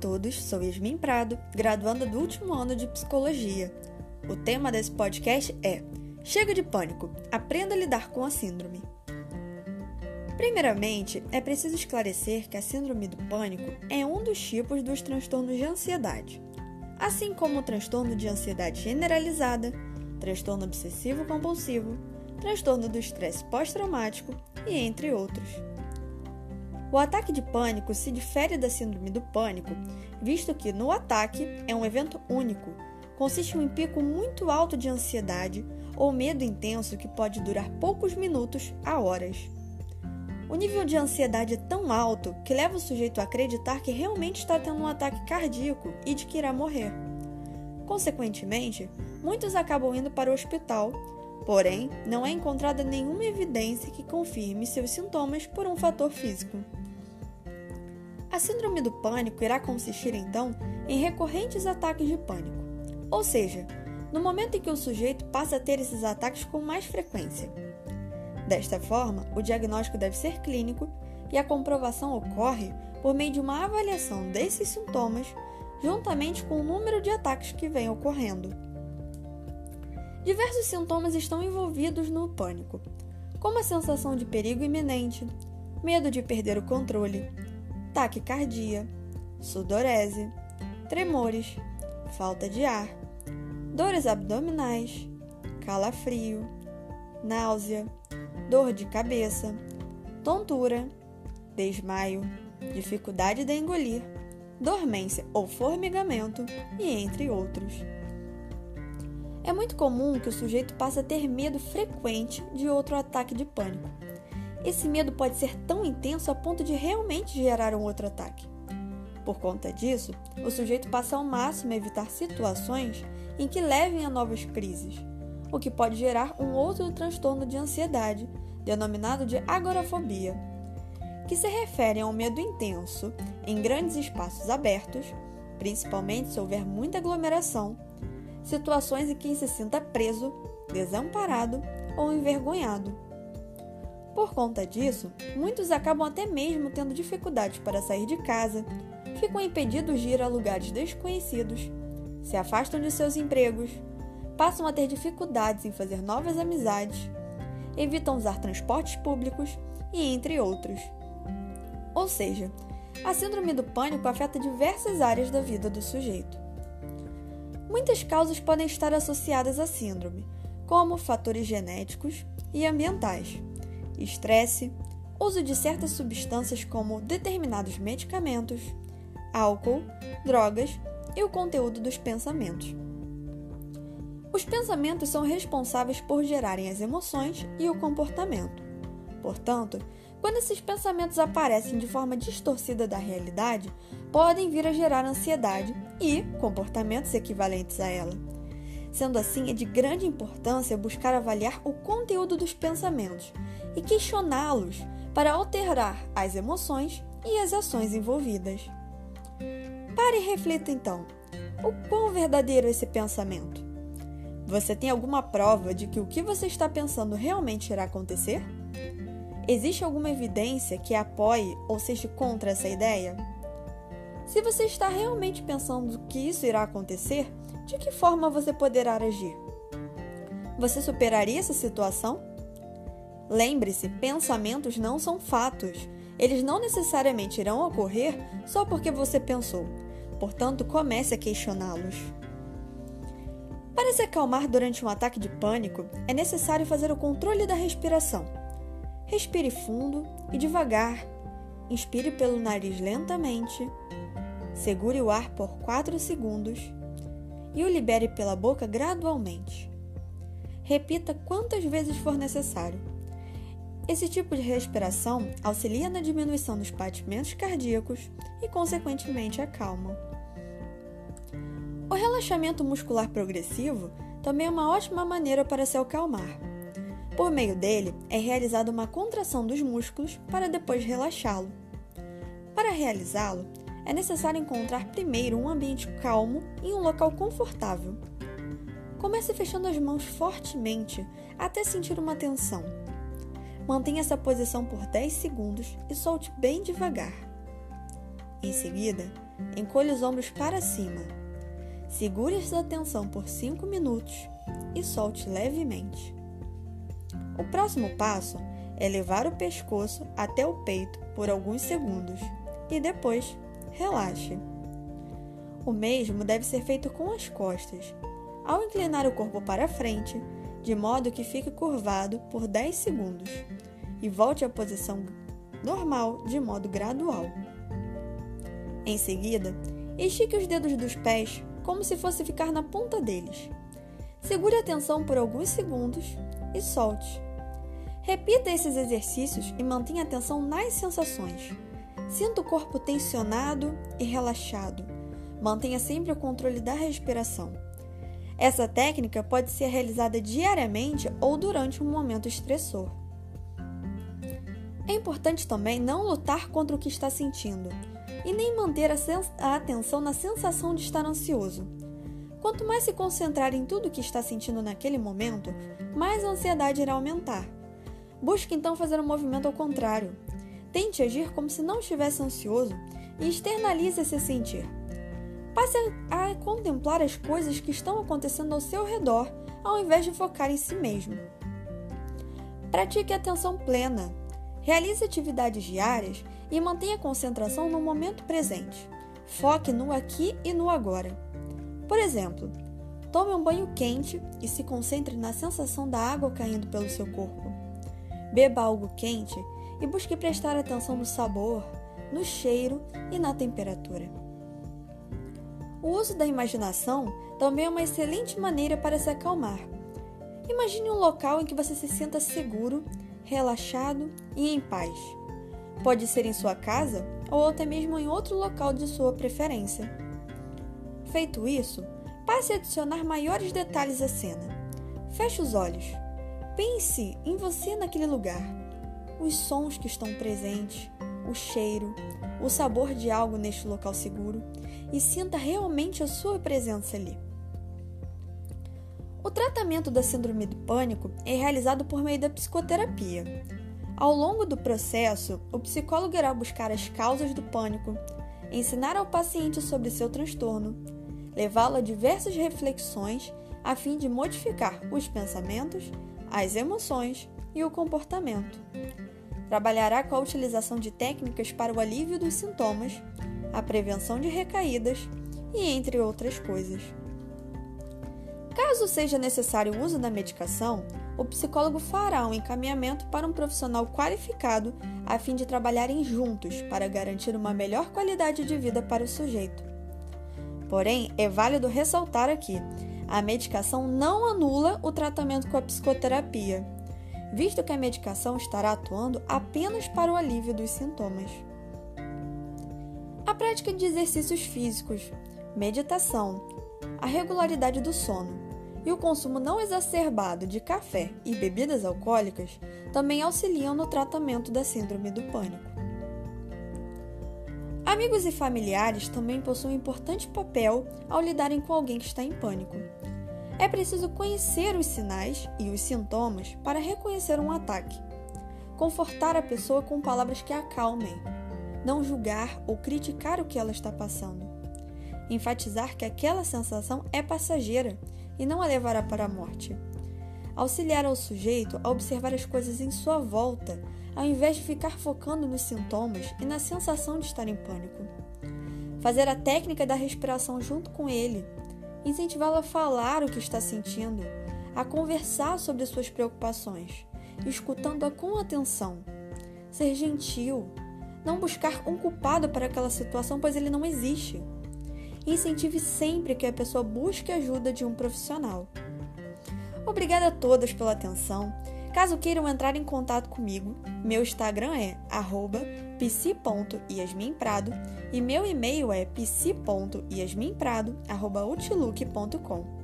todos, sou Yasmin Prado, graduanda do último ano de Psicologia. O tema desse podcast é Chega de pânico, aprenda a lidar com a síndrome. Primeiramente, é preciso esclarecer que a síndrome do pânico é um dos tipos dos transtornos de ansiedade, assim como o transtorno de ansiedade generalizada, transtorno obsessivo-compulsivo, transtorno do estresse pós-traumático e entre outros. O ataque de pânico se difere da síndrome do pânico, visto que no ataque é um evento único, consiste em um pico muito alto de ansiedade ou medo intenso que pode durar poucos minutos a horas. O nível de ansiedade é tão alto que leva o sujeito a acreditar que realmente está tendo um ataque cardíaco e de que irá morrer. Consequentemente, muitos acabam indo para o hospital, porém, não é encontrada nenhuma evidência que confirme seus sintomas por um fator físico. Síndrome do pânico irá consistir então em recorrentes ataques de pânico, ou seja, no momento em que o sujeito passa a ter esses ataques com mais frequência. Desta forma, o diagnóstico deve ser clínico e a comprovação ocorre por meio de uma avaliação desses sintomas, juntamente com o número de ataques que vem ocorrendo. Diversos sintomas estão envolvidos no pânico, como a sensação de perigo iminente, medo de perder o controle, taquicardia, sudorese, tremores, falta de ar, dores abdominais, calafrio, náusea, dor de cabeça, tontura, desmaio, dificuldade de engolir, dormência ou formigamento e entre outros. É muito comum que o sujeito passe a ter medo frequente de outro ataque de pânico esse medo pode ser tão intenso a ponto de realmente gerar um outro ataque. Por conta disso, o sujeito passa ao máximo a evitar situações em que levem a novas crises, o que pode gerar um outro transtorno de ansiedade, denominado de agorafobia, que se refere a um medo intenso em grandes espaços abertos, principalmente se houver muita aglomeração, situações em que se sinta preso, desamparado ou envergonhado por conta disso, muitos acabam até mesmo tendo dificuldades para sair de casa, ficam impedidos de ir a lugares desconhecidos, se afastam de seus empregos, passam a ter dificuldades em fazer novas amizades, evitam usar transportes públicos e entre outros. Ou seja, a síndrome do pânico afeta diversas áreas da vida do sujeito. Muitas causas podem estar associadas à síndrome, como fatores genéticos e ambientais estresse, uso de certas substâncias como determinados medicamentos, álcool, drogas e o conteúdo dos pensamentos. Os pensamentos são responsáveis por gerarem as emoções e o comportamento. Portanto, quando esses pensamentos aparecem de forma distorcida da realidade, podem vir a gerar ansiedade e comportamentos equivalentes a ela. Sendo assim, é de grande importância buscar avaliar o conteúdo dos pensamentos e questioná-los para alterar as emoções e as ações envolvidas. Pare e reflita então: o quão verdadeiro é esse pensamento? Você tem alguma prova de que o que você está pensando realmente irá acontecer? Existe alguma evidência que apoie ou seja contra essa ideia? Se você está realmente pensando que isso irá acontecer, de que forma você poderá agir? Você superaria essa situação? Lembre-se, pensamentos não são fatos. Eles não necessariamente irão ocorrer só porque você pensou. Portanto, comece a questioná-los. Para se acalmar durante um ataque de pânico, é necessário fazer o controle da respiração. Respire fundo e devagar. Inspire pelo nariz lentamente. Segure o ar por 4 segundos e o libere pela boca gradualmente. Repita quantas vezes for necessário. Esse tipo de respiração auxilia na diminuição dos batimentos cardíacos e, consequentemente, acalma. O relaxamento muscular progressivo também é uma ótima maneira para se acalmar. Por meio dele, é realizada uma contração dos músculos para depois relaxá-lo. Para realizá-lo, é necessário encontrar primeiro um ambiente calmo e um local confortável. Comece fechando as mãos fortemente até sentir uma tensão. Mantenha essa posição por 10 segundos e solte bem devagar. Em seguida, encolha os ombros para cima. Segure essa tensão por 5 minutos e solte levemente. O próximo passo é levar o pescoço até o peito por alguns segundos e depois relaxe. O mesmo deve ser feito com as costas, ao inclinar o corpo para frente, de modo que fique curvado por 10 segundos e volte à posição normal de modo gradual. Em seguida, estique os dedos dos pés como se fosse ficar na ponta deles. Segure a tensão por alguns segundos e solte. Repita esses exercícios e mantenha atenção nas sensações. Sinta o corpo tensionado e relaxado. Mantenha sempre o controle da respiração. Essa técnica pode ser realizada diariamente ou durante um momento estressor. É importante também não lutar contra o que está sentindo e nem manter a, a atenção na sensação de estar ansioso. Quanto mais se concentrar em tudo o que está sentindo naquele momento, mais a ansiedade irá aumentar. Busque então fazer um movimento ao contrário. Tente agir como se não estivesse ansioso e externalize esse sentir. Passe a, contemplar as coisas que estão acontecendo ao seu redor, ao invés de focar em si mesmo. Pratique atenção plena. Realize atividades diárias e mantenha a concentração no momento presente. Foque no aqui e no agora. Por exemplo, tome um banho quente e se concentre na sensação da água caindo pelo seu corpo. Beba algo quente e busque prestar atenção no sabor, no cheiro e na temperatura. O uso da imaginação também é uma excelente maneira para se acalmar. Imagine um local em que você se sinta seguro, relaxado e em paz. Pode ser em sua casa ou até mesmo em outro local de sua preferência. Feito isso, passe a adicionar maiores detalhes à cena. Feche os olhos Pense em você naquele lugar. Os sons que estão presentes, o cheiro, o sabor de algo neste local seguro e sinta realmente a sua presença ali. O tratamento da síndrome do pânico é realizado por meio da psicoterapia. Ao longo do processo, o psicólogo irá buscar as causas do pânico, ensinar ao paciente sobre seu transtorno, levá-lo a diversas reflexões a fim de modificar os pensamentos, as emoções e o comportamento. Trabalhará com a utilização de técnicas para o alívio dos sintomas, a prevenção de recaídas e entre outras coisas. Caso seja necessário o uso da medicação, o psicólogo fará um encaminhamento para um profissional qualificado a fim de trabalharem juntos para garantir uma melhor qualidade de vida para o sujeito. Porém, é válido ressaltar aqui a medicação não anula o tratamento com a psicoterapia, visto que a medicação estará atuando apenas para o alívio dos sintomas. A prática de exercícios físicos, meditação, a regularidade do sono e o consumo não exacerbado de café e bebidas alcoólicas também auxiliam no tratamento da síndrome do pânico. Amigos e familiares também possuem um importante papel ao lidarem com alguém que está em pânico. É preciso conhecer os sinais e os sintomas para reconhecer um ataque. Confortar a pessoa com palavras que a acalmem. Não julgar ou criticar o que ela está passando. Enfatizar que aquela sensação é passageira e não a levará para a morte. Auxiliar ao sujeito a observar as coisas em sua volta, ao invés de ficar focando nos sintomas e na sensação de estar em pânico. Fazer a técnica da respiração junto com ele, incentivá-lo a falar o que está sentindo, a conversar sobre suas preocupações, escutando-a com atenção. Ser gentil, não buscar um culpado para aquela situação, pois ele não existe. Incentive sempre que a pessoa busque ajuda de um profissional. Obrigada a todas pela atenção. Caso queiram entrar em contato comigo, meu Instagram é psi.yasminprado e meu e-mail é psi.yasminprado.outlook.com.